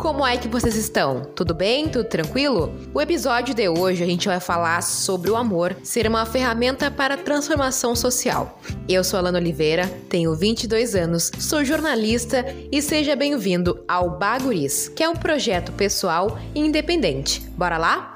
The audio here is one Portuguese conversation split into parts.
Como é que vocês estão? Tudo bem? Tudo tranquilo? O episódio de hoje a gente vai falar sobre o amor ser uma ferramenta para transformação social. Eu sou Alana Oliveira, tenho 22 anos, sou jornalista e seja bem-vindo ao Baguris, que é um projeto pessoal e independente. Bora lá?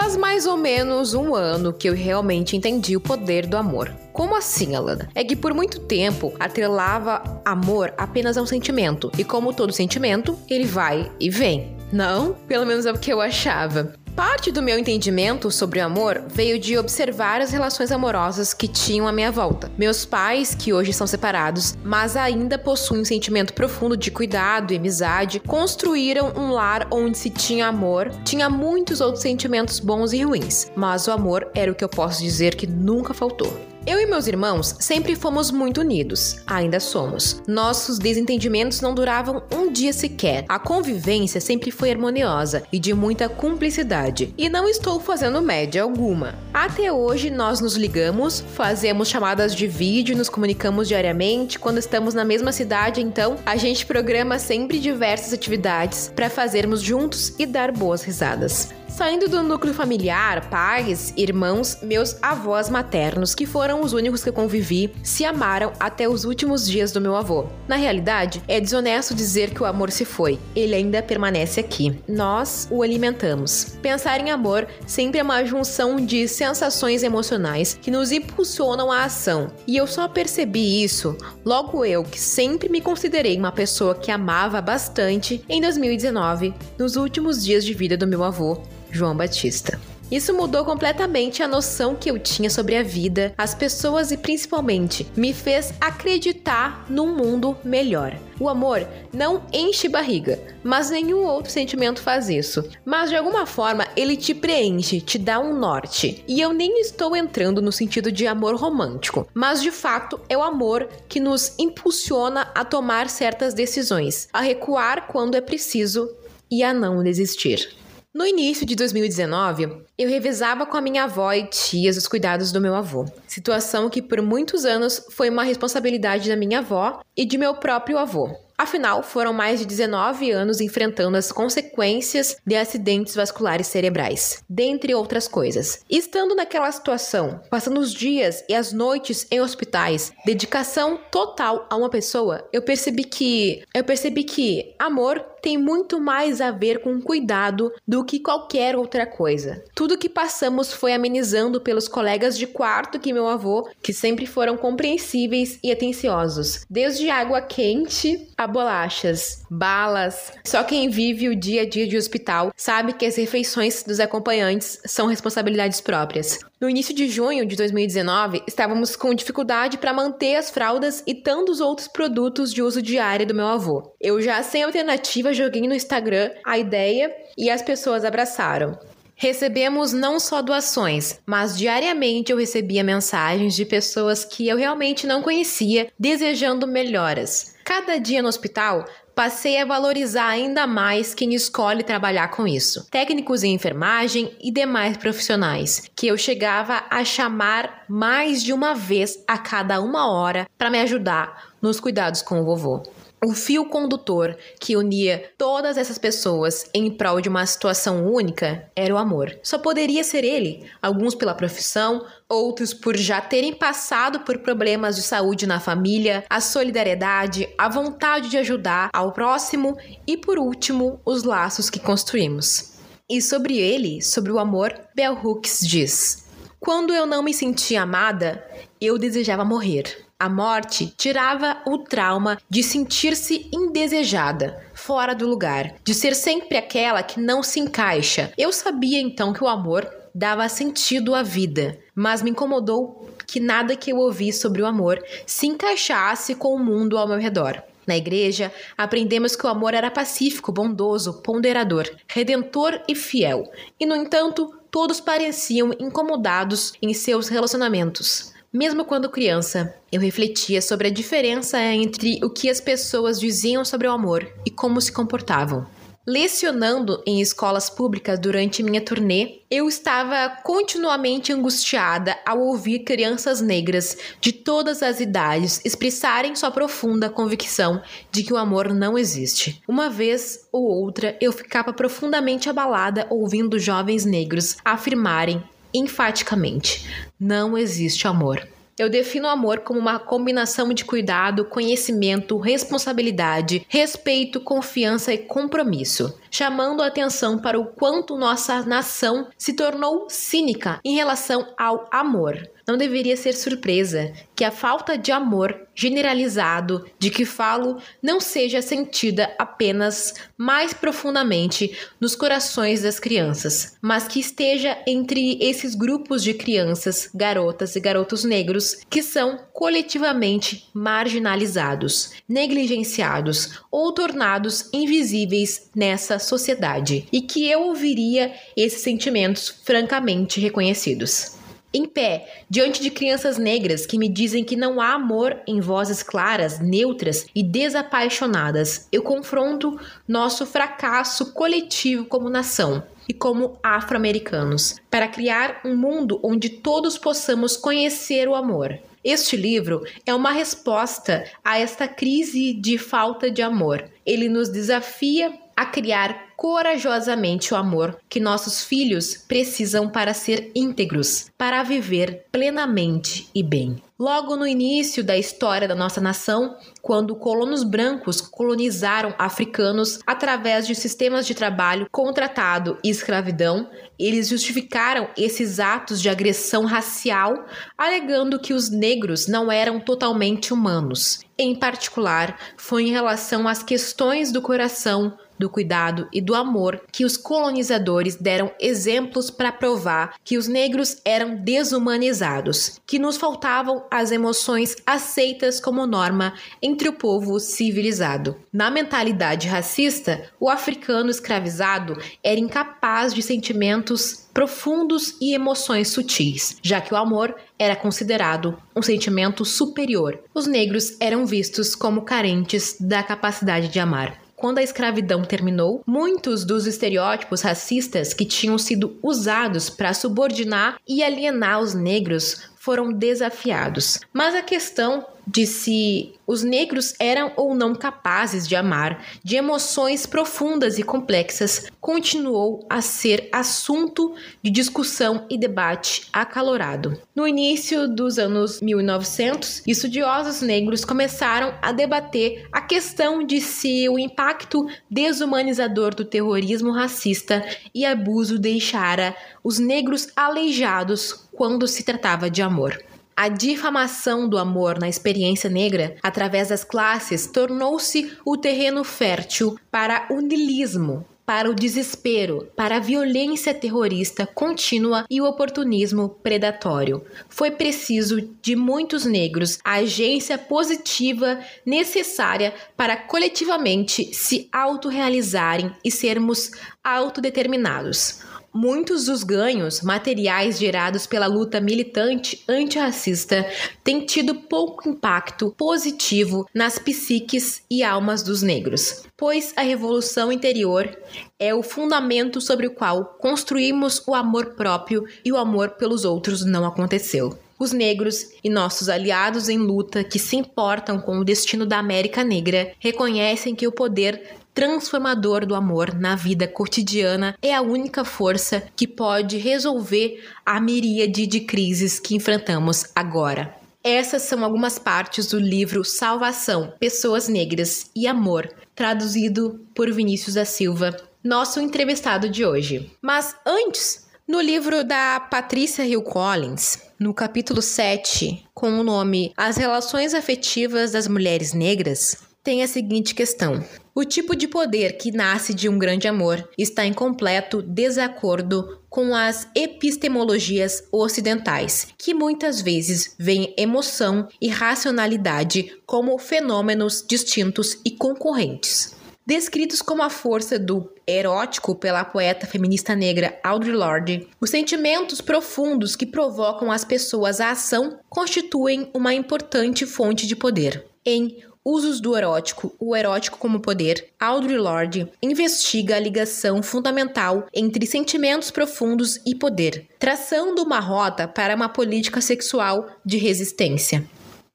Faz mais ou menos um ano que eu realmente entendi o poder do amor. Como assim, Alana? É que por muito tempo atrelava amor apenas a um sentimento. E como todo sentimento, ele vai e vem. Não? Pelo menos é o que eu achava. Parte do meu entendimento sobre o amor veio de observar as relações amorosas que tinham à minha volta. Meus pais, que hoje são separados, mas ainda possuem um sentimento profundo de cuidado e amizade, construíram um lar onde se tinha amor, tinha muitos outros sentimentos bons e ruins, mas o amor era o que eu posso dizer que nunca faltou. Eu e meus irmãos sempre fomos muito unidos, ainda somos. Nossos desentendimentos não duravam um dia sequer. A convivência sempre foi harmoniosa e de muita cumplicidade. E não estou fazendo média alguma. Até hoje nós nos ligamos, fazemos chamadas de vídeo, nos comunicamos diariamente. Quando estamos na mesma cidade, então, a gente programa sempre diversas atividades para fazermos juntos e dar boas risadas. Saindo do núcleo familiar, pais, irmãos, meus avós maternos, que foram os únicos que convivi, se amaram até os últimos dias do meu avô. Na realidade, é desonesto dizer que o amor se foi. Ele ainda permanece aqui. Nós o alimentamos. Pensar em amor sempre é uma junção de sensações emocionais que nos impulsionam à ação. E eu só percebi isso logo eu, que sempre me considerei uma pessoa que amava bastante, em 2019, nos últimos dias de vida do meu avô, João Batista. Isso mudou completamente a noção que eu tinha sobre a vida, as pessoas e principalmente me fez acreditar num mundo melhor. O amor não enche barriga, mas nenhum outro sentimento faz isso. Mas de alguma forma ele te preenche, te dá um norte. E eu nem estou entrando no sentido de amor romântico, mas de fato é o amor que nos impulsiona a tomar certas decisões, a recuar quando é preciso e a não desistir. No início de 2019, eu revezava com a minha avó e tias os cuidados do meu avô, situação que por muitos anos foi uma responsabilidade da minha avó e de meu próprio avô. Afinal, foram mais de 19 anos enfrentando as consequências de acidentes vasculares cerebrais, dentre outras coisas. estando naquela situação, passando os dias e as noites em hospitais, dedicação total a uma pessoa, eu percebi que eu percebi que amor tem muito mais a ver com cuidado do que qualquer outra coisa. Tudo que passamos foi amenizando pelos colegas de quarto que meu avô, que sempre foram compreensíveis e atenciosos, desde água quente a bolachas, balas. Só quem vive o dia a dia de hospital sabe que as refeições dos acompanhantes são responsabilidades próprias. No início de junho de 2019, estávamos com dificuldade para manter as fraldas e tantos outros produtos de uso diário do meu avô. Eu já sem alternativa joguei no Instagram a ideia e as pessoas abraçaram. Recebemos não só doações, mas diariamente eu recebia mensagens de pessoas que eu realmente não conhecia desejando melhoras. Cada dia no hospital, passei a valorizar ainda mais quem escolhe trabalhar com isso. Técnicos em enfermagem e demais profissionais, que eu chegava a chamar mais de uma vez a cada uma hora para me ajudar nos cuidados com o vovô. O fio condutor que unia todas essas pessoas em prol de uma situação única era o amor. Só poderia ser ele, alguns pela profissão, outros por já terem passado por problemas de saúde na família, a solidariedade, a vontade de ajudar ao próximo e, por último, os laços que construímos. E sobre ele, sobre o amor, Bell Hooks diz: Quando eu não me sentia amada, eu desejava morrer. A morte tirava o trauma de sentir-se indesejada, fora do lugar, de ser sempre aquela que não se encaixa. Eu sabia então que o amor dava sentido à vida, mas me incomodou que nada que eu ouvi sobre o amor se encaixasse com o mundo ao meu redor. Na igreja, aprendemos que o amor era pacífico, bondoso, ponderador, redentor e fiel. E, no entanto, todos pareciam incomodados em seus relacionamentos. Mesmo quando criança, eu refletia sobre a diferença entre o que as pessoas diziam sobre o amor e como se comportavam. Lecionando em escolas públicas durante minha turnê, eu estava continuamente angustiada ao ouvir crianças negras de todas as idades expressarem sua profunda convicção de que o amor não existe. Uma vez ou outra, eu ficava profundamente abalada ouvindo jovens negros afirmarem enfaticamente: não existe amor. Eu defino o amor como uma combinação de cuidado, conhecimento, responsabilidade, respeito, confiança e compromisso, chamando a atenção para o quanto nossa nação se tornou cínica em relação ao amor. Não deveria ser surpresa que a falta de amor generalizado de que falo não seja sentida apenas mais profundamente nos corações das crianças, mas que esteja entre esses grupos de crianças, garotas e garotos negros que são coletivamente marginalizados, negligenciados ou tornados invisíveis nessa sociedade, e que eu ouviria esses sentimentos francamente reconhecidos. Em pé, diante de crianças negras que me dizem que não há amor em vozes claras, neutras e desapaixonadas, eu confronto nosso fracasso coletivo como nação e como afro-americanos para criar um mundo onde todos possamos conhecer o amor. Este livro é uma resposta a esta crise de falta de amor. Ele nos desafia a criar corajosamente o amor que nossos filhos precisam para ser íntegros, para viver plenamente e bem. Logo no início da história da nossa nação, quando colonos brancos colonizaram africanos através de sistemas de trabalho contratado e escravidão, eles justificaram esses atos de agressão racial, alegando que os negros não eram totalmente humanos. Em particular, foi em relação às questões do coração, do cuidado e do amor que os colonizadores deram exemplos para provar que os negros eram desumanizados, que nos faltavam as emoções aceitas como norma entre o povo civilizado. Na mentalidade racista, o africano escravizado era incapaz de sentimentos profundos e emoções sutis, já que o amor era considerado um sentimento superior. Os negros eram vistos como carentes da capacidade de amar. Quando a escravidão terminou, muitos dos estereótipos racistas que tinham sido usados para subordinar e alienar os negros foram desafiados. Mas a questão de se os negros eram ou não capazes de amar, de emoções profundas e complexas, continuou a ser assunto de discussão e debate acalorado. No início dos anos 1900, estudiosos negros começaram a debater a questão de se o impacto desumanizador do terrorismo racista e abuso deixara os negros aleijados quando se tratava de amor. A difamação do amor na experiência negra, através das classes, tornou-se o terreno fértil para o nilismo, para o desespero, para a violência terrorista contínua e o oportunismo predatório. Foi preciso de muitos negros a agência positiva necessária para coletivamente se autorrealizarem e sermos autodeterminados. Muitos dos ganhos materiais gerados pela luta militante antirracista têm tido pouco impacto positivo nas psiques e almas dos negros, pois a revolução interior é o fundamento sobre o qual construímos o amor próprio e o amor pelos outros não aconteceu. Os negros e nossos aliados em luta que se importam com o destino da América Negra reconhecem que o poder transformador do amor na vida cotidiana é a única força que pode resolver a miríade de crises que enfrentamos agora. Essas são algumas partes do livro Salvação, Pessoas Negras e Amor, traduzido por Vinícius da Silva, nosso entrevistado de hoje. Mas antes, no livro da Patrícia Hill Collins, no capítulo 7, com o nome As Relações Afetivas das Mulheres Negras, tem a seguinte questão: o tipo de poder que nasce de um grande amor está em completo desacordo com as epistemologias ocidentais, que muitas vezes veem emoção e racionalidade como fenômenos distintos e concorrentes. Descritos como a força do erótico pela poeta feminista negra Audre Lorde, os sentimentos profundos que provocam as pessoas à ação constituem uma importante fonte de poder. Em Usos do erótico, o erótico como poder, Audre Lorde investiga a ligação fundamental entre sentimentos profundos e poder, traçando uma rota para uma política sexual de resistência.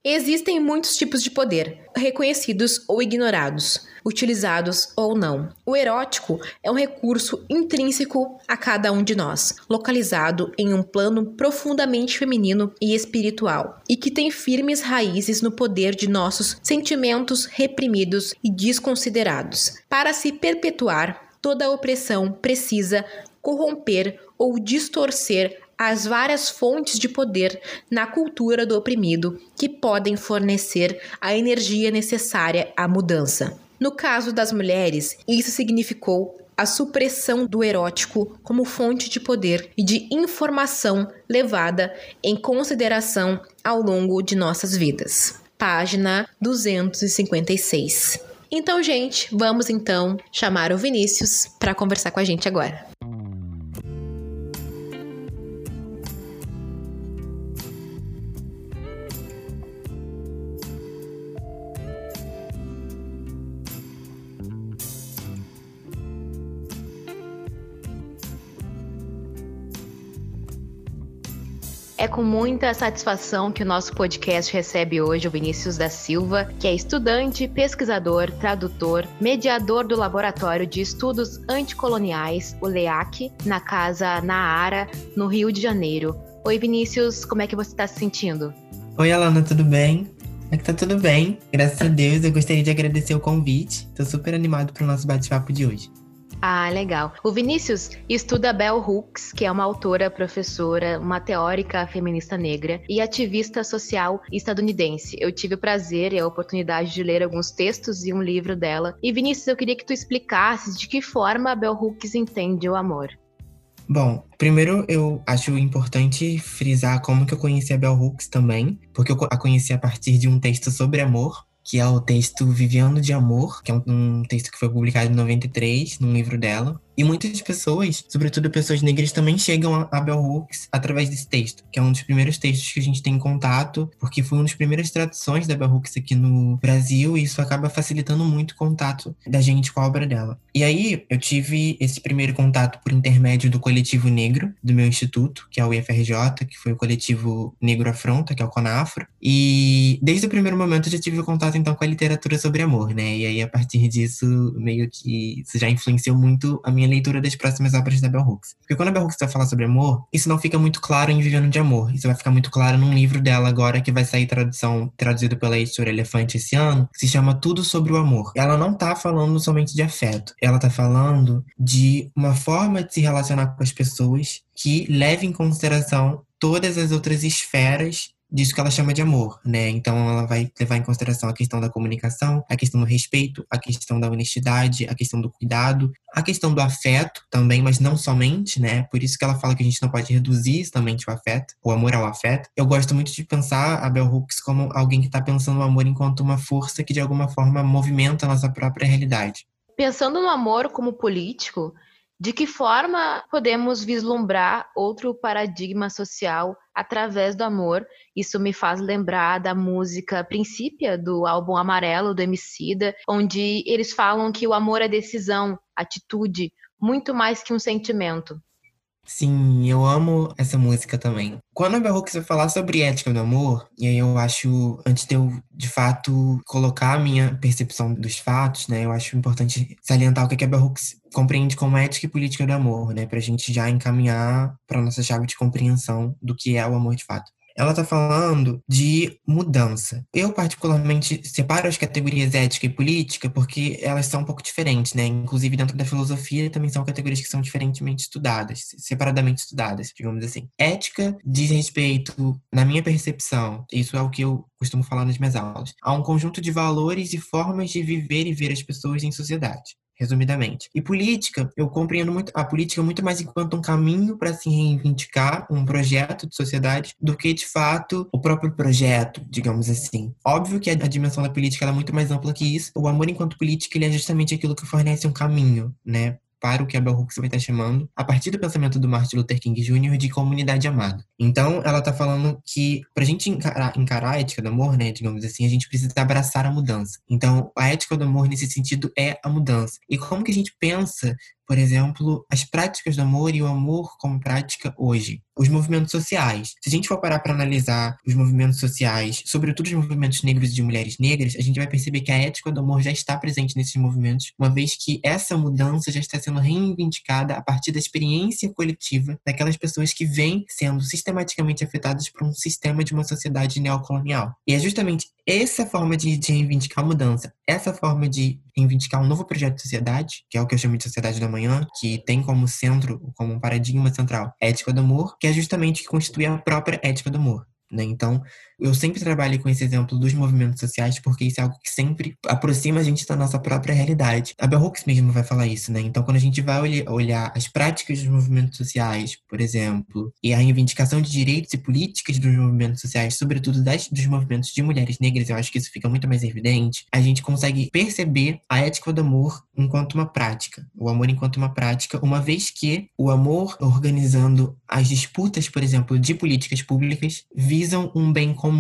Existem muitos tipos de poder, reconhecidos ou ignorados, utilizados ou não. O erótico é um recurso intrínseco a cada um de nós, localizado em um plano profundamente feminino e espiritual, e que tem firmes raízes no poder de nossos sentimentos reprimidos e desconsiderados. Para se perpetuar, toda opressão precisa corromper ou distorcer as várias fontes de poder na cultura do oprimido que podem fornecer a energia necessária à mudança. No caso das mulheres, isso significou a supressão do erótico como fonte de poder e de informação levada em consideração ao longo de nossas vidas. Página 256. Então, gente, vamos então chamar o Vinícius para conversar com a gente agora. É com muita satisfação que o nosso podcast recebe hoje o Vinícius da Silva, que é estudante, pesquisador, tradutor, mediador do Laboratório de Estudos Anticoloniais, o LEAC, na Casa Naara, no Rio de Janeiro. Oi, Vinícius, como é que você está se sentindo? Oi, Alana, tudo bem? É que tá tudo bem, graças a Deus. Eu gostaria de agradecer o convite. Tô super animado para o nosso bate-papo de hoje. Ah, legal. O Vinícius estuda Bell Hooks, que é uma autora, professora, uma teórica feminista negra e ativista social estadunidense. Eu tive o prazer e a oportunidade de ler alguns textos e um livro dela. E Vinícius, eu queria que tu explicasses de que forma a Bell Hooks entende o amor. Bom, primeiro eu acho importante frisar como que eu conheci a Bell Hooks também, porque eu a conheci a partir de um texto sobre amor, que é o texto Viviano de Amor, que é um, um, texto que foi publicado em 93, num livro dela. E muitas pessoas, sobretudo pessoas negras, também chegam a Bell Hooks através desse texto, que é um dos primeiros textos que a gente tem contato, porque foi uma das primeiras traduções da Bell Hooks aqui no Brasil, e isso acaba facilitando muito o contato da gente com a obra dela. E aí, eu tive esse primeiro contato por intermédio do coletivo negro do meu instituto, que é o IFRJ, que foi o coletivo Negro Afronta, que é o CONAFRO. E desde o primeiro momento eu já tive contato, então, com a literatura sobre amor, né? E aí, a partir disso, meio que isso já influenciou muito a minha minha leitura das próximas obras da Bell Hooks. Porque quando a Bell Hooks vai falar sobre amor, isso não fica muito claro em Vivendo de Amor. Isso vai ficar muito claro num livro dela agora que vai sair tradução, traduzido pela editora Elefante esse ano, que se chama Tudo sobre o Amor. Ela não tá falando somente de afeto, ela tá falando de uma forma de se relacionar com as pessoas que leve em consideração todas as outras esferas disso que ela chama de amor, né? Então ela vai levar em consideração a questão da comunicação, a questão do respeito, a questão da honestidade, a questão do cuidado, a questão do afeto também, mas não somente, né? Por isso que ela fala que a gente não pode reduzir somente o afeto, o amor ao afeto. Eu gosto muito de pensar a Bell Hooks como alguém que está pensando o amor enquanto uma força que de alguma forma movimenta a nossa própria realidade. Pensando no amor como político, de que forma podemos vislumbrar outro paradigma social através do amor? Isso me faz lembrar da música Princípia, do álbum Amarelo, do Emicida, onde eles falam que o amor é decisão, atitude, muito mais que um sentimento. Sim, eu amo essa música também. Quando a Bell Hooks vai falar sobre ética do amor, e aí eu acho, antes de eu, de fato, colocar a minha percepção dos fatos, né, eu acho importante salientar o que a Bell Hooks compreende como ética e política do amor, né, pra gente já encaminhar para nossa chave de compreensão do que é o amor de fato. Ela está falando de mudança. Eu, particularmente, separo as categorias ética e política porque elas são um pouco diferentes, né? Inclusive, dentro da filosofia, também são categorias que são diferentemente estudadas, separadamente estudadas, digamos assim. Ética diz respeito, na minha percepção, isso é o que eu costumo falar nas minhas aulas, a um conjunto de valores e formas de viver e ver as pessoas em sociedade resumidamente. E política, eu compreendo muito a política muito mais enquanto um caminho para se reivindicar um projeto de sociedade do que de fato o próprio projeto, digamos assim. Óbvio que a, dimensão da política é muito mais ampla que isso. O amor enquanto política ele é justamente aquilo que fornece um caminho, né, para o que a Bell Hooks vai estar chamando, a partir do pensamento do Martin Luther King Jr., de comunidade amada. Então, ela está falando que, para a gente encarar, encarar a ética do amor, né, digamos assim, a gente precisa abraçar a mudança. Então, a ética do amor, nesse sentido, é a mudança. E como que a gente pensa por exemplo, as práticas do amor e o amor como prática hoje. Os movimentos sociais. Se a gente for parar para analisar os movimentos sociais, sobretudo os movimentos negros e de mulheres negras, a gente vai perceber que a ética do amor já está presente nesses movimentos, uma vez que essa mudança já está sendo reivindicada a partir da experiência coletiva daquelas pessoas que vêm sendo sistematicamente afetadas por um sistema de uma sociedade neocolonial. E é justamente essa forma de, de reivindicar mudança, essa forma de reivindicar um novo projeto de sociedade, que é o que eu chamo de sociedade da manhã, que tem como centro, como um paradigma central, a ética do amor, que é justamente que constitui a própria ética do amor. Né? Então, eu sempre trabalho com esse exemplo dos movimentos sociais, porque isso é algo que sempre aproxima a gente da nossa própria realidade. A Bell Hooks mesmo vai falar isso, né? Então, quando a gente vai olhar as práticas dos movimentos sociais, por exemplo, e a reivindicação de direitos e políticas dos movimentos sociais, sobretudo das, dos movimentos de mulheres negras, eu acho que isso fica muito mais evidente, a gente consegue perceber a ética do amor enquanto uma prática. O amor enquanto uma prática, uma vez que o amor organizando as disputas, por exemplo, de políticas públicas, visam um bem comum,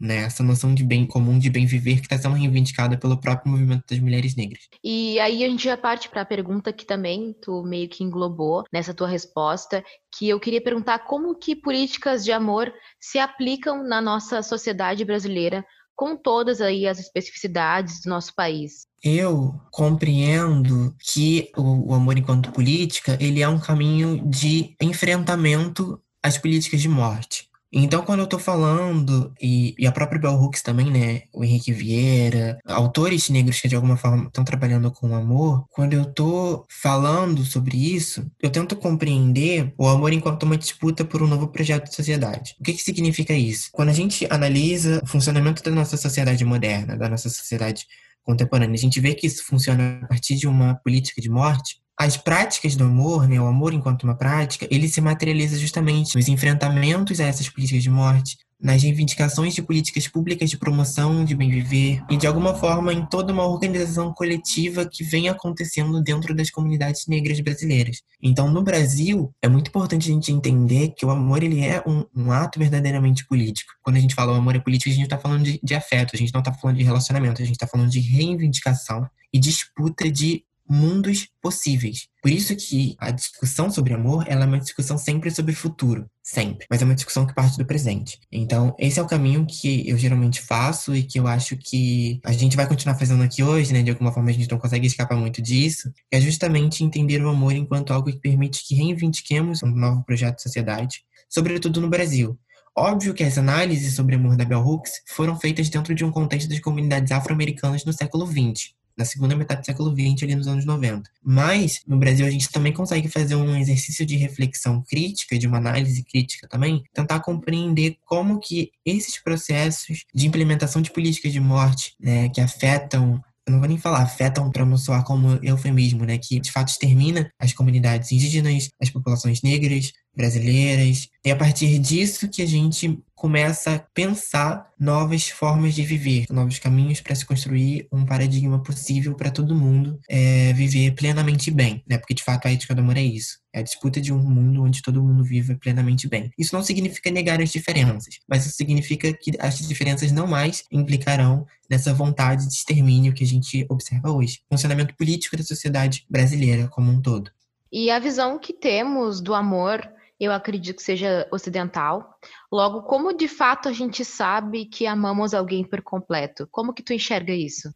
né? Essa noção de bem comum, de bem viver, que está sendo reivindicada pelo próprio movimento das mulheres negras. E aí a gente já parte para a pergunta que também tu meio que englobou nessa tua resposta, que eu queria perguntar como que políticas de amor se aplicam na nossa sociedade brasileira com todas aí as especificidades do nosso país. Eu compreendo que o, o amor enquanto política, ele é um caminho de enfrentamento às políticas de morte. Então, quando eu tô falando, e, e, a própria Bell Hooks também, né? O Henrique Vieira, autores negros que de alguma forma estão trabalhando com o amor, quando eu tô falando sobre isso, eu tento compreender o amor enquanto uma disputa por um novo projeto de sociedade. O que, que significa isso? Quando a gente analisa o funcionamento da nossa sociedade moderna, da nossa sociedade contemporânea, a gente vê que isso funciona a partir de uma política de morte, as práticas do amor, né, o amor enquanto uma prática, ele se materializa justamente nos enfrentamentos a essas políticas de morte, nas reivindicações de políticas públicas de promoção de bem viver e de alguma forma em toda uma organização coletiva que vem acontecendo dentro das comunidades negras brasileiras. Então, no Brasil, é muito importante a gente entender que o amor ele é um, um ato verdadeiramente político. Quando a gente fala o amor é político, a gente está falando de, de afeto, a gente não está falando de relacionamento, a gente está falando de reivindicação e disputa de mundos possíveis. Por isso que a discussão sobre amor, ela é uma discussão sempre sobre futuro, sempre, mas é uma discussão que parte do presente. Então, esse é o caminho que eu geralmente faço e que eu acho que a gente vai continuar fazendo aqui hoje, né? De alguma forma a gente não consegue escapar muito disso, é justamente entender o amor enquanto algo que permite que reivindiquemos um novo projeto de sociedade, sobretudo no Brasil. Óbvio que as análises sobre amor da Bell Hooks foram feitas dentro de um contexto das comunidades afro-americanas no século XX na segunda metade do século XX, ali nos anos 90. Mas, no Brasil, a gente também consegue fazer um exercício de reflexão crítica, de uma análise crítica também, tentar compreender como que esses processos de implementação de políticas de morte, né, que afetam eu não vou nem falar afetam para não soar como eufemismo, né? Que de fato extermina as comunidades indígenas, as populações negras, brasileiras. É a partir disso que a gente começa a pensar novas formas de viver, novos caminhos para se construir um paradigma possível para todo mundo é, viver plenamente bem, né? Porque de fato a ética do amor é isso. É a disputa de um mundo onde todo mundo viva plenamente bem. Isso não significa negar as diferenças, mas isso significa que as diferenças não mais implicarão nessa vontade de extermínio que a gente observa hoje. Funcionamento político da sociedade brasileira como um todo. E a visão que temos do amor eu acredito que seja ocidental. Logo, como de fato a gente sabe que amamos alguém por completo? Como que tu enxerga isso?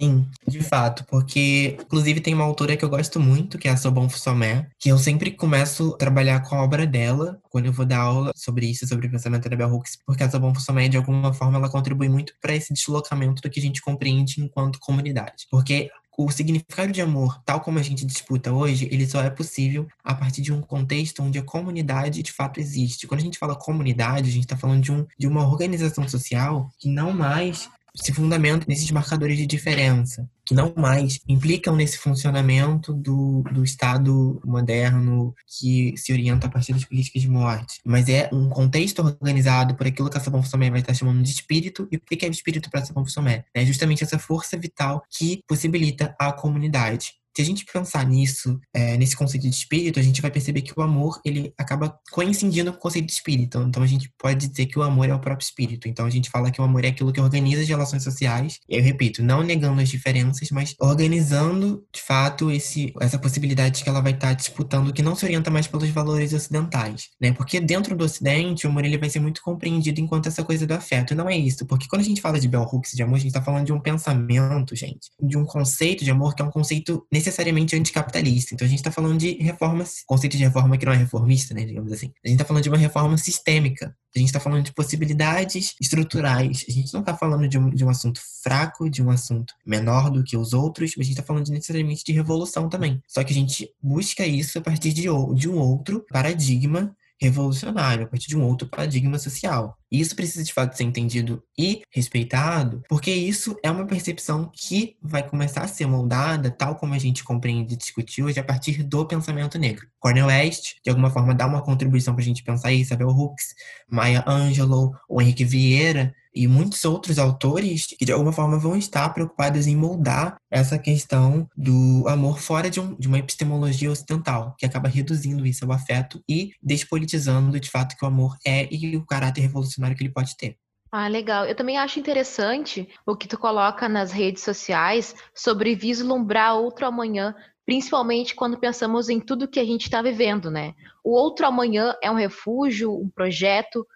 Sim, de fato, porque inclusive tem uma autora que eu gosto muito, que é a Sobon Fussomé, que eu sempre começo a trabalhar com a obra dela quando eu vou dar aula sobre isso, sobre o pensamento da Bell Hooks, porque a Sobon Fussomé, de alguma forma, ela contribui muito para esse deslocamento do que a gente compreende enquanto comunidade. Porque o significado de amor, tal como a gente disputa hoje, ele só é possível a partir de um contexto onde a comunidade de fato existe. Quando a gente fala comunidade, a gente está falando de, um, de uma organização social que não mais se fundamentam nesses marcadores de diferença, que não mais implicam nesse funcionamento do, do Estado moderno que se orienta a partir das políticas de morte, mas é um contexto organizado por aquilo que a Sabon Fusomé vai estar chamando de espírito. E o que é espírito para a Sabon Fusomé? É justamente essa força vital que possibilita a comunidade. Se a gente pensar nisso, é, nesse conceito de espírito, a gente vai perceber que o amor, ele acaba coincidindo com o conceito de espírito. Então, a gente pode dizer que o amor é o próprio espírito. Então, a gente fala que o amor é aquilo que organiza as relações sociais. E eu repito, não negando as diferenças, mas organizando, de fato, esse, essa possibilidade que ela vai estar disputando, que não se orienta mais pelos valores ocidentais, né? Porque dentro do ocidente, o amor, ele vai ser muito compreendido enquanto essa coisa do afeto. E não é isso, porque quando a gente fala de Bell Hooks, de amor, a gente está falando de um pensamento, gente, de um conceito de amor que é um conceito necessariamente anticapitalista. Então a gente está falando de reformas, conceito de reforma que não é reformista, né, digamos assim. A gente está falando de uma reforma sistêmica. A gente está falando de possibilidades estruturais. A gente não está falando de um, de um assunto fraco, de um assunto menor do que os outros, mas a gente está falando de, necessariamente de revolução também. Só que a gente busca isso a partir de, de um outro paradigma revolucionário, a partir de um outro paradigma social. E isso precisa de fato ser entendido e respeitado, porque isso é uma percepção que vai começar a ser moldada, tal como a gente compreende e discutiu hoje, a partir do pensamento negro. Cornel West, de alguma forma, dá uma contribuição para a gente pensar isso, Isabel Hooks, Maya Angelou, o Henrique Vieira, e muitos outros autores que de alguma forma vão estar preocupados em moldar essa questão do amor fora de, um, de uma epistemologia ocidental, que acaba reduzindo isso ao afeto e despolitizando de fato que o amor é e o caráter revolucionário que ele pode ter. Ah, legal. Eu também acho interessante o que tu coloca nas redes sociais sobre vislumbrar outro amanhã, principalmente quando pensamos em tudo que a gente está vivendo, né? O outro amanhã é um refúgio, um projeto,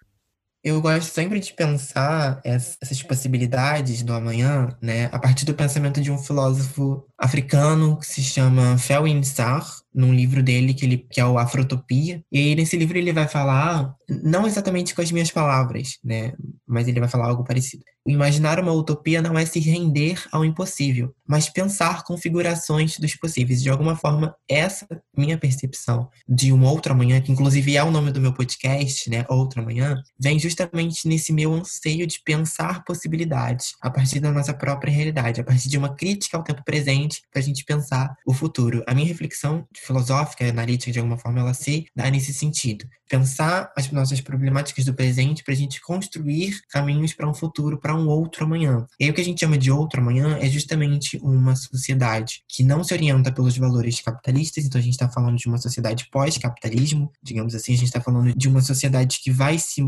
eu gosto sempre de pensar essas possibilidades do amanhã, né, a partir do pensamento de um filósofo africano que se chama Felwine Sarr, num livro dele que, ele, que é o Afrotopia. E aí, nesse livro, ele vai falar, não exatamente com as minhas palavras, né? Mas ele vai falar algo parecido. Imaginar uma utopia não é se render ao impossível, mas pensar configurações dos possíveis. De alguma forma, essa minha percepção de um outro amanhã, que inclusive é o nome do meu podcast, né? Outro amanhã, vem justamente nesse meu anseio de pensar possibilidades a partir da nossa própria realidade, a partir de uma crítica ao tempo presente, para a gente pensar o futuro. A minha reflexão filosófica analítica, de alguma forma, ela se dá nesse sentido. Pensar as nossas problemáticas do presente para a gente construir caminhos para um futuro, para um outro amanhã. E aí, o que a gente chama de outro amanhã é justamente uma sociedade que não se orienta pelos valores capitalistas, então a gente está falando de uma sociedade pós-capitalismo, digamos assim, a gente está falando de uma sociedade que vai se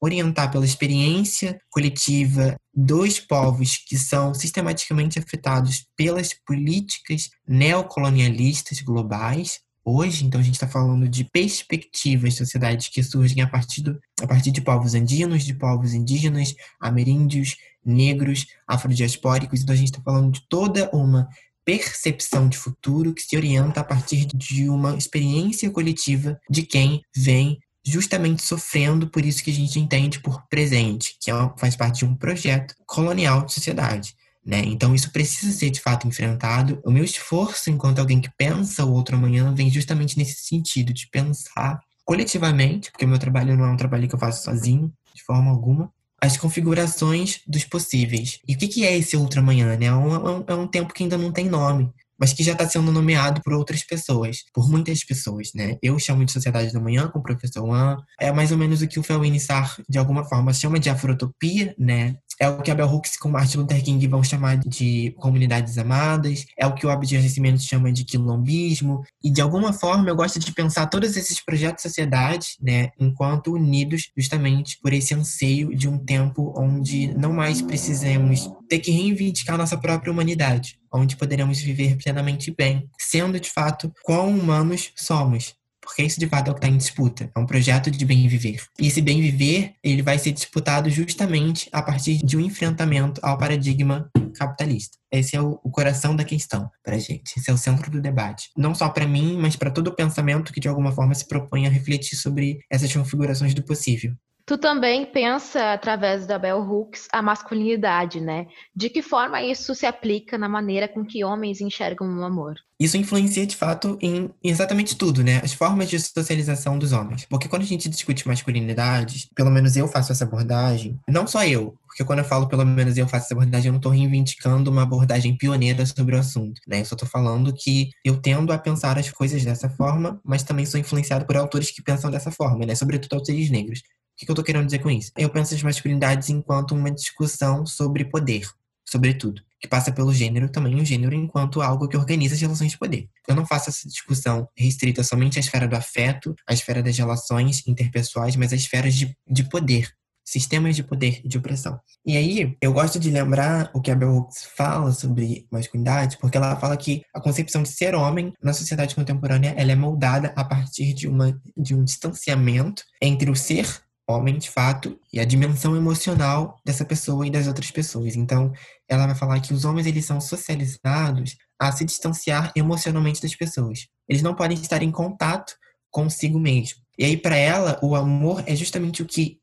orientar pela experiência coletiva dos povos que são sistematicamente afetados pelas políticas neocolonialistas globais. Hoje, então, a gente está falando de perspectivas de sociedades que surgem a partir, do, a partir de povos andinos, de povos indígenas, ameríndios, negros, afrodiaspóricos. Então, a gente está falando de toda uma percepção de futuro que se orienta a partir de uma experiência coletiva de quem vem justamente sofrendo por isso que a gente entende por presente, que é faz parte de um projeto colonial de sociedade. Né? Então, isso precisa ser de fato enfrentado. O meu esforço, enquanto alguém que pensa o outro amanhã, vem justamente nesse sentido de pensar coletivamente, porque o meu trabalho não é um trabalho que eu faço sozinho, de forma alguma, as configurações dos possíveis. E o que é esse outro amanhã? Né? É, um, é um é tempo que ainda não tem nome mas que já está sendo nomeado por outras pessoas, por muitas pessoas, né? Eu chamo de Sociedade da Manhã com o professor Wan, é mais ou menos o que o Felwine Sarr, de alguma forma, chama de afrotopia, né? É o que a Bell Hooks com Martin Luther King vão chamar de comunidades amadas, é o que o Abdias Nascimento chama de quilombismo, e de alguma forma eu gosto de pensar todos esses projetos de sociedade, né, enquanto unidos justamente por esse anseio de um tempo onde não mais precisamos ter que reivindicar nossa própria humanidade, onde poderemos viver plenamente bem, sendo de fato quão humanos somos, porque isso de fato é o que está em disputa. É um projeto de bem viver. E esse bem viver, ele vai ser disputado justamente a partir de um enfrentamento ao paradigma capitalista. Esse é o, o coração da questão para gente. Esse é o centro do debate. Não só para mim, mas para todo o pensamento que de alguma forma se propõe a refletir sobre essas configurações do possível. Tu também pensa, através da Bell Hooks, a masculinidade, né? De que forma isso se aplica na maneira com que homens enxergam o amor? Isso influencia, de fato, em exatamente tudo, né? As formas de socialização dos homens. Porque quando a gente discute masculinidades, pelo menos eu faço essa abordagem, não só eu, porque quando eu falo pelo menos eu faço essa abordagem, eu não estou reivindicando uma abordagem pioneira sobre o assunto, né? Eu só estou falando que eu tendo a pensar as coisas dessa forma, mas também sou influenciado por autores que pensam dessa forma, né? Sobretudo autores negros. O que eu tô querendo dizer com isso? Eu penso as masculinidades enquanto uma discussão sobre poder, sobretudo, que passa pelo gênero também, o gênero enquanto algo que organiza as relações de poder. Eu não faço essa discussão restrita somente à esfera do afeto, à esfera das relações interpessoais, mas às esferas de, de poder, sistemas de poder e de opressão. E aí, eu gosto de lembrar o que a Bell Hooks fala sobre masculinidade, porque ela fala que a concepção de ser homem na sociedade contemporânea ela é moldada a partir de, uma, de um distanciamento entre o ser homem de fato e a dimensão emocional dessa pessoa e das outras pessoas. Então, ela vai falar que os homens eles são socializados a se distanciar emocionalmente das pessoas. Eles não podem estar em contato consigo mesmo. E aí para ela, o amor é justamente o que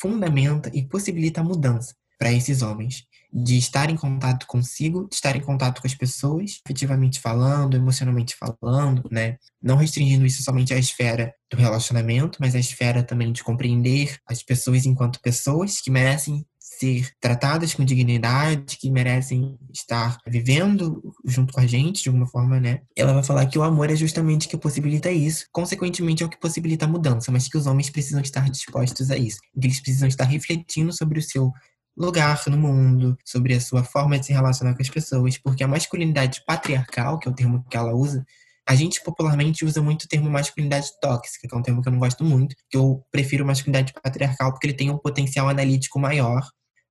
fundamenta e possibilita a mudança para esses homens de estar em contato consigo, de estar em contato com as pessoas, efetivamente falando, emocionalmente falando, né? Não restringindo isso somente à esfera do relacionamento, mas à esfera também de compreender as pessoas enquanto pessoas que merecem ser tratadas com dignidade, que merecem estar vivendo junto com a gente de alguma forma, né? Ela vai falar que o amor é justamente o que possibilita isso, consequentemente é o que possibilita a mudança, mas que os homens precisam estar dispostos a isso, que eles precisam estar refletindo sobre o seu lugar no mundo, sobre a sua forma de se relacionar com as pessoas, porque a masculinidade patriarcal, que é o termo que ela usa, a gente popularmente usa muito o termo masculinidade tóxica, que é um termo que eu não gosto muito, que eu prefiro masculinidade patriarcal porque ele tem um potencial analítico maior.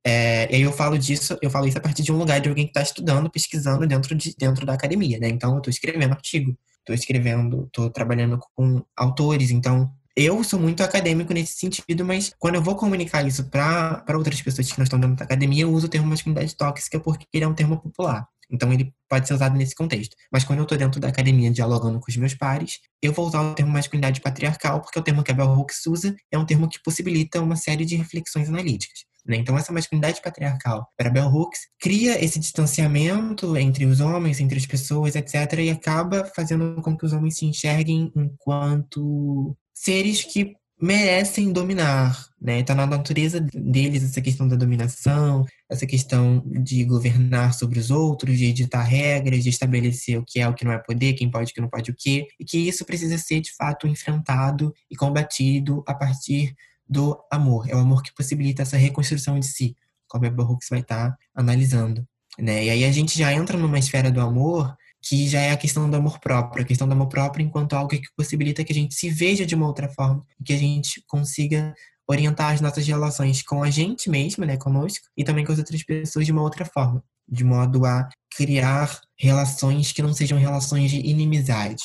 É, e aí eu falo disso, eu falo isso a partir de um lugar de alguém que está estudando, pesquisando dentro, de, dentro da academia, né? Então eu estou escrevendo artigo, estou escrevendo, estou trabalhando com autores, então eu sou muito acadêmico nesse sentido, mas quando eu vou comunicar isso para outras pessoas que não estão dentro da academia, eu uso o termo masculinidade tóxica porque ele é um termo popular. Então ele pode ser usado nesse contexto. Mas quando eu estou dentro da academia dialogando com os meus pares, eu vou usar o termo masculinidade patriarcal, porque é o termo que a Bell Hooks usa é um termo que possibilita uma série de reflexões analíticas. Né? Então, essa masculinidade patriarcal para Bell Hooks cria esse distanciamento entre os homens, entre as pessoas, etc., e acaba fazendo com que os homens se enxerguem enquanto seres que merecem dominar, né? Tá na natureza deles essa questão da dominação, essa questão de governar sobre os outros, de editar regras, de estabelecer o que é, o que não é poder, quem pode, o que não pode, o quê, e que isso precisa ser de fato enfrentado e combatido a partir do amor. É o amor que possibilita essa reconstrução de si, como a Barrocks vai estar tá analisando, né? E aí a gente já entra numa esfera do amor que já é a questão do amor próprio, a questão do amor próprio enquanto algo que possibilita que a gente se veja de uma outra forma, que a gente consiga orientar as nossas relações com a gente mesmo, né, conosco, e também com as outras pessoas de uma outra forma, de modo a criar relações que não sejam relações de inimizade,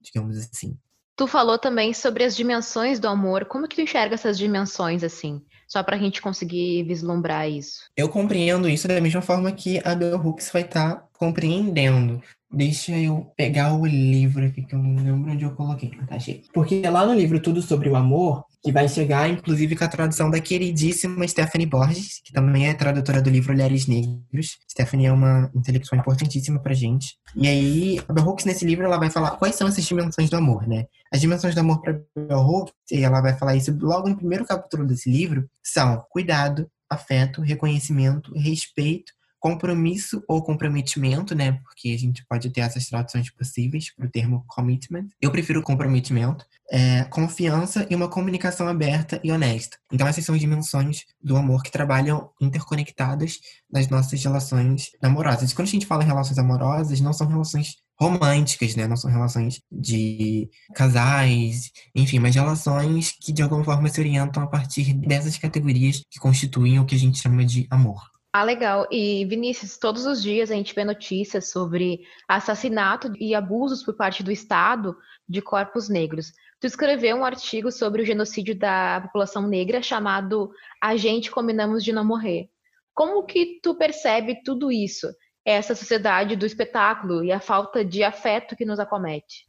digamos assim. Tu falou também sobre as dimensões do amor. Como que tu enxerga essas dimensões assim? Só para a gente conseguir vislumbrar isso. Eu compreendo isso da mesma forma que a Bell Hooks vai estar tá compreendendo. Deixa eu pegar o livro aqui, que eu não lembro onde eu coloquei. Tá, achei. Porque lá no livro Tudo Sobre o Amor, que vai chegar, inclusive, com a tradução da queridíssima Stephanie Borges, que também é tradutora do livro Olhares Negros. Stephanie é uma intelectual importantíssima pra gente. E aí, a Bell Hooks, nesse livro, ela vai falar quais são essas dimensões do amor, né? As dimensões do amor pra Bell Hooks, e ela vai falar isso logo no primeiro capítulo desse livro, são cuidado, afeto, reconhecimento, respeito, compromisso ou comprometimento, né? Porque a gente pode ter essas traduções possíveis para o termo commitment. Eu prefiro comprometimento, é, confiança e uma comunicação aberta e honesta. Então, essas são dimensões do amor que trabalham interconectadas nas nossas relações amorosas. E quando a gente fala em relações amorosas, não são relações românticas, né? Não são relações de casais, enfim, mas relações que de alguma forma se orientam a partir dessas categorias que constituem o que a gente chama de amor. Ah, legal. E Vinícius, todos os dias a gente vê notícias sobre assassinato e abusos por parte do Estado de corpos negros. tu escreveu um artigo sobre o genocídio da população negra chamado A gente combinamos de não morrer. Como que tu percebe tudo isso? Essa sociedade do espetáculo e a falta de afeto que nos acomete?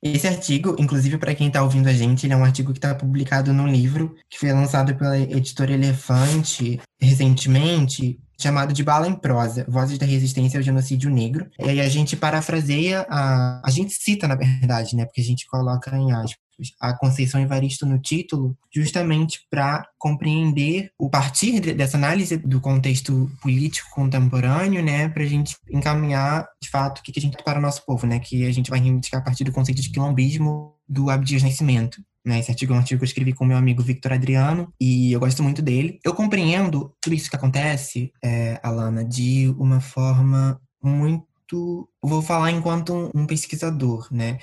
Esse artigo, inclusive para quem está ouvindo a gente, ele é um artigo que está publicado num livro que foi lançado pela editora Elefante recentemente, chamado de Bala em Prosa, Vozes da Resistência ao Genocídio Negro. E aí a gente parafraseia, a, a gente cita, na verdade, né, porque a gente coloca em aspas, a Conceição Evaristo no título, justamente para compreender, o partir dessa análise do contexto político contemporâneo, né, para a gente encaminhar, de fato, o que, que a gente para o nosso povo, né, que a gente vai reivindicar a partir do conceito de quilombismo do Abdias Nascimento. Né, esse artigo é um artigo que eu escrevi com meu amigo Victor Adriano e eu gosto muito dele. Eu compreendo tudo isso que acontece, é, Alana, de uma forma muito. Vou falar enquanto um pesquisador, né?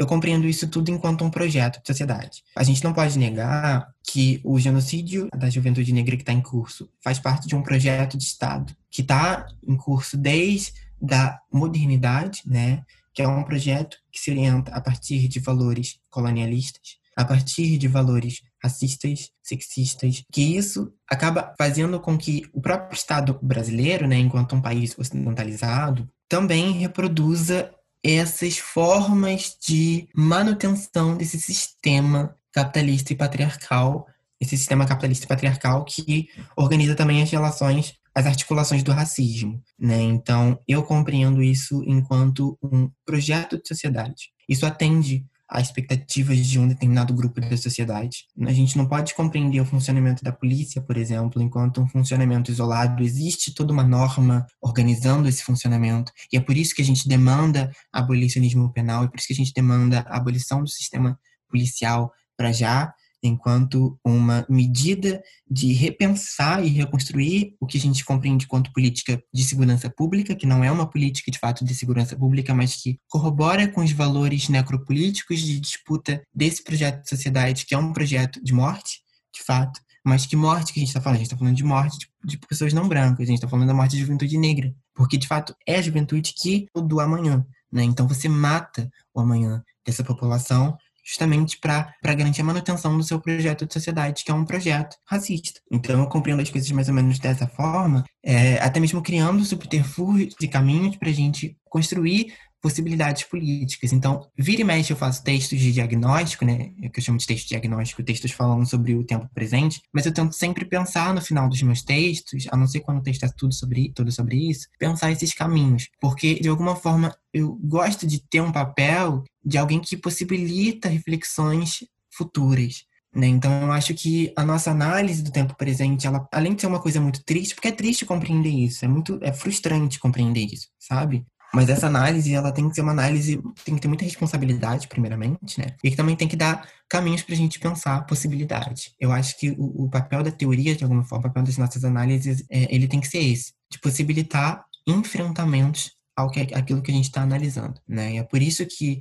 Eu compreendo isso tudo enquanto um projeto de sociedade. A gente não pode negar que o genocídio da juventude negra que está em curso faz parte de um projeto de Estado que está em curso desde a modernidade, né? Que é um projeto que se orienta a partir de valores colonialistas, a partir de valores racistas, sexistas, que isso acaba fazendo com que o próprio Estado brasileiro, né, enquanto um país ocidentalizado, também reproduza essas formas de manutenção desse sistema capitalista e patriarcal, esse sistema capitalista e patriarcal que organiza também as relações, as articulações do racismo, né? Então, eu compreendo isso enquanto um projeto de sociedade. Isso atende a expectativas de um determinado grupo da sociedade. A gente não pode compreender o funcionamento da polícia, por exemplo, enquanto um funcionamento isolado. Existe toda uma norma organizando esse funcionamento. E é por isso que a gente demanda abolicionismo penal, é por isso que a gente demanda a abolição do sistema policial para já enquanto uma medida de repensar e reconstruir o que a gente compreende quanto política de segurança pública, que não é uma política de fato de segurança pública, mas que corrobora com os valores necropolíticos de disputa desse projeto de sociedade, que é um projeto de morte, de fato, mas que morte que a gente está falando? A gente está falando de morte de, de, pessoas não brancas, a gente está falando da morte da juventude negra, porque de fato é a juventude que do amanhã, né? Então você mata o amanhã dessa população justamente para garantir a manutenção do seu projeto de sociedade, que é um projeto racista. Então, eu compreendo as coisas mais ou menos dessa forma, é, até mesmo criando subterfúgios e caminhos para a gente construir possibilidades políticas. Então, vira e mexe eu faço textos de diagnóstico, né, é que eu chamo de texto diagnóstico, textos falando sobre o tempo presente, mas eu tento sempre pensar no final dos meus textos, a não ser quando o texto é tudo sobre, tudo sobre isso, pensar esses caminhos, porque de alguma forma eu gosto de ter um papel de alguém que possibilita reflexões futuras. Né? Então, eu acho que a nossa análise do tempo presente, ela, além de ser uma coisa muito triste, porque é triste compreender isso, é muito é frustrante compreender isso, sabe? Mas essa análise, ela tem que ser uma análise, tem que ter muita responsabilidade, primeiramente, né? E que também tem que dar caminhos para a gente pensar possibilidade. Eu acho que o, o, papel da teoria, de alguma forma, o papel das nossas análises, é, ele tem que ser esse, de possibilitar enfrentamentos ao que, aquilo que a gente está analisando, né? E é por isso que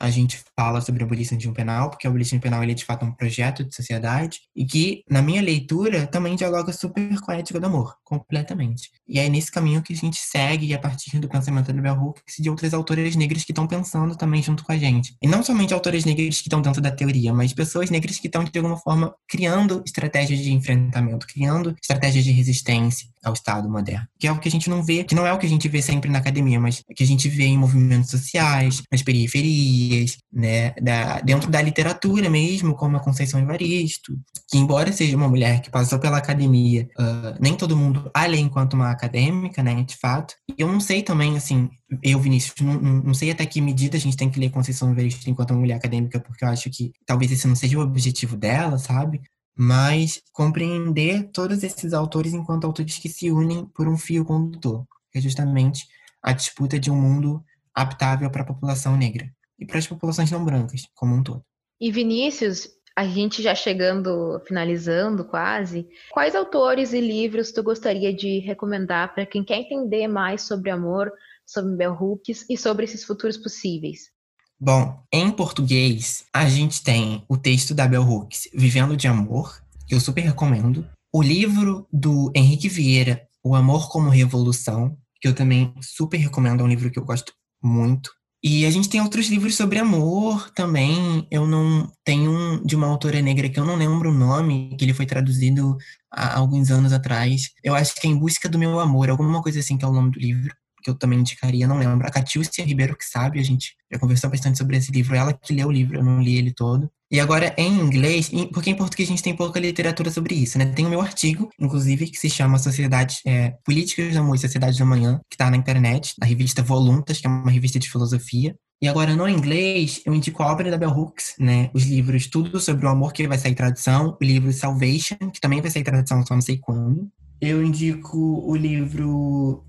a gente fala sobre a abolição penal, porque a abolição penal ele é de fato um projeto de sociedade e que, na minha leitura, também dialoga super com a ética do amor, completamente. E é nesse caminho que a gente segue a partir do pensamento da Bell Hooks e de outras autoras negras que estão pensando também junto com a gente. E não somente autoras negras que estão dentro da teoria, mas pessoas negras que estão, de alguma forma, criando estratégias de enfrentamento, criando estratégias de resistência ao Estado moderno. Que é o que a gente não vê, que não é o que a gente vê sempre na academia, mas que a gente vê em movimentos sociais, nas periferias, né, da, dentro da literatura mesmo, como a Conceição Evaristo, que embora seja uma mulher que passou pela academia, uh, nem todo mundo a lê enquanto uma acadêmica, né, de fato. E eu não sei também, assim, eu, Vinícius, não, não, sei até que medida a gente tem que ler Conceição Evaristo enquanto uma mulher acadêmica, porque eu acho que talvez esse não seja o objetivo dela, sabe? Mas compreender todos esses autores enquanto autores que se unem por um fio condutor, que é justamente a disputa de um mundo aptável para a população negra e para as populações não brancas como um todo. E Vinícius, a gente já chegando, finalizando quase, quais autores e livros tu gostaria de recomendar para quem quer entender mais sobre amor, sobre Bell Hooks e sobre esses futuros possíveis? Bom, em português, a gente tem o texto da Bell Hooks, Vivendo de Amor, que eu super recomendo. O livro do Henrique Vieira, O Amor como Revolução, que eu também super recomendo, é um livro que eu gosto muito E a gente tem outros livros sobre amor também. Eu não tenho um de uma autora negra que eu não lembro o nome, que ele foi traduzido há alguns anos atrás. Eu acho que é Em Busca do Meu Amor, alguma coisa assim que é o nome do livro, que eu também indicaria, não lembro. A Catiúcia Ribeiro que sabe, a gente já conversou bastante sobre esse livro, ela que leu o livro, eu não li ele todo. E agora em inglês, porque em português a gente tem pouca literatura sobre isso, né? Tem o meu artigo, inclusive, que se chama Sociedade, é, Políticas do Amor e Sociedade do Amanhã, que está na internet, na revista Voluntas, que é uma revista de filosofia. E agora, no inglês, eu indico a obra da Bell Hooks, né? Os livros Tudo sobre o Amor, que vai sair tradução, o livro Salvation, que também vai sair tradução, só não sei quando. Eu indico o livro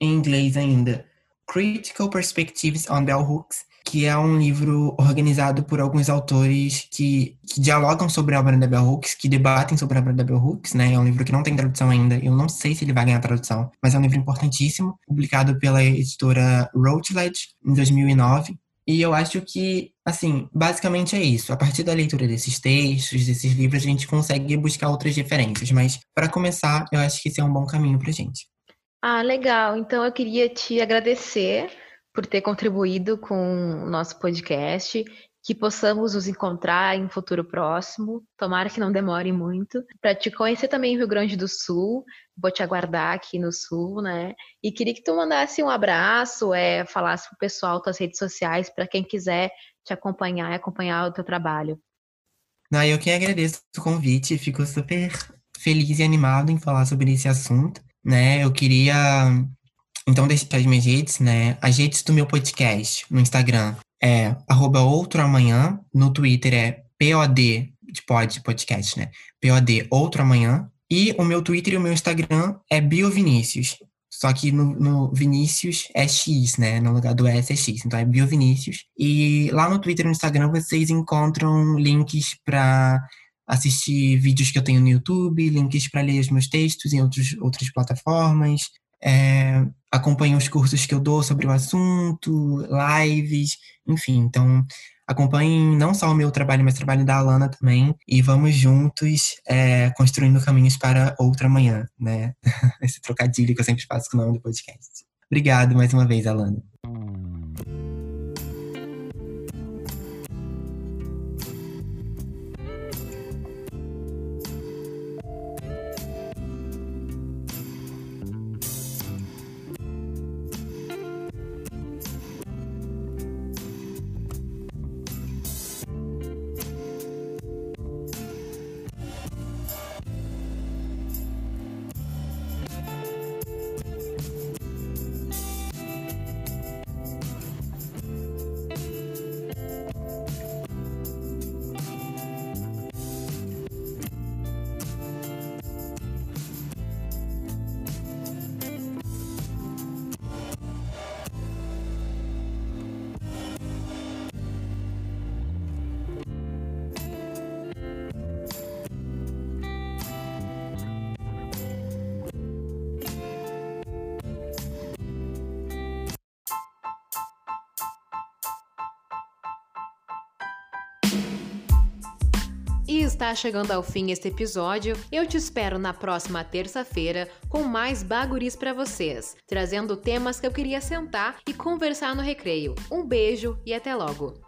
em inglês ainda, Critical Perspectives on Bell Hooks, que é um livro organizado por alguns autores que, que, dialogam sobre a obra da Bell Hooks, que debatem sobre a obra da Bell Hooks, né? É um livro que não tem tradução ainda, eu não sei se ele vai ganhar tradução, mas é um livro importantíssimo, publicado pela editora Routledge em 2009. E eu acho que, assim, basicamente é isso. A partir da leitura desses textos, desses livros, a gente consegue buscar outras referências. Mas, para começar, eu acho que esse é um bom caminho para gente. Ah, legal. Então, eu queria te agradecer por ter contribuído com o nosso podcast, que possamos nos encontrar em um futuro próximo, tomara que não demore muito, para te conhecer também em Rio Grande do Sul, vou te aguardar aqui no Sul, né? E queria que tu mandasse um abraço, é, falasse pro pessoal tuas redes sociais, para quem quiser te acompanhar e acompanhar o teu trabalho. Não, eu que agradeço o convite, fico super feliz e animado em falar sobre esse assunto, né? Eu queria então, deixa as minhas redes, né? As redes do meu podcast no Instagram é arroba outro amanhã, no Twitter é POD, de pod, podcast, né? POD outro amanhã. E o meu Twitter e o meu Instagram é BioVinícius. Só que no, no, Vinícius é X, né? No lugar do S é X. Então é BioVinícius. E lá no Twitter e no Instagram vocês encontram links para assistir vídeos que eu tenho no YouTube, links para ler os meus textos em outros, outras plataformas, é, os cursos que eu dou sobre o assunto, lives, enfim. Então, acompanhem não só o meu trabalho, mas o trabalho da Alana também. E vamos juntos é, construindo caminhos para outra manhã, né? Esse trocadilho que eu sempre faço com o nome do podcast. Obrigado mais uma vez, Alana. Está chegando ao fim este episódio. Eu te espero na próxima terça-feira com mais baguris para vocês, trazendo temas que eu queria sentar e conversar no recreio. Um beijo e até logo.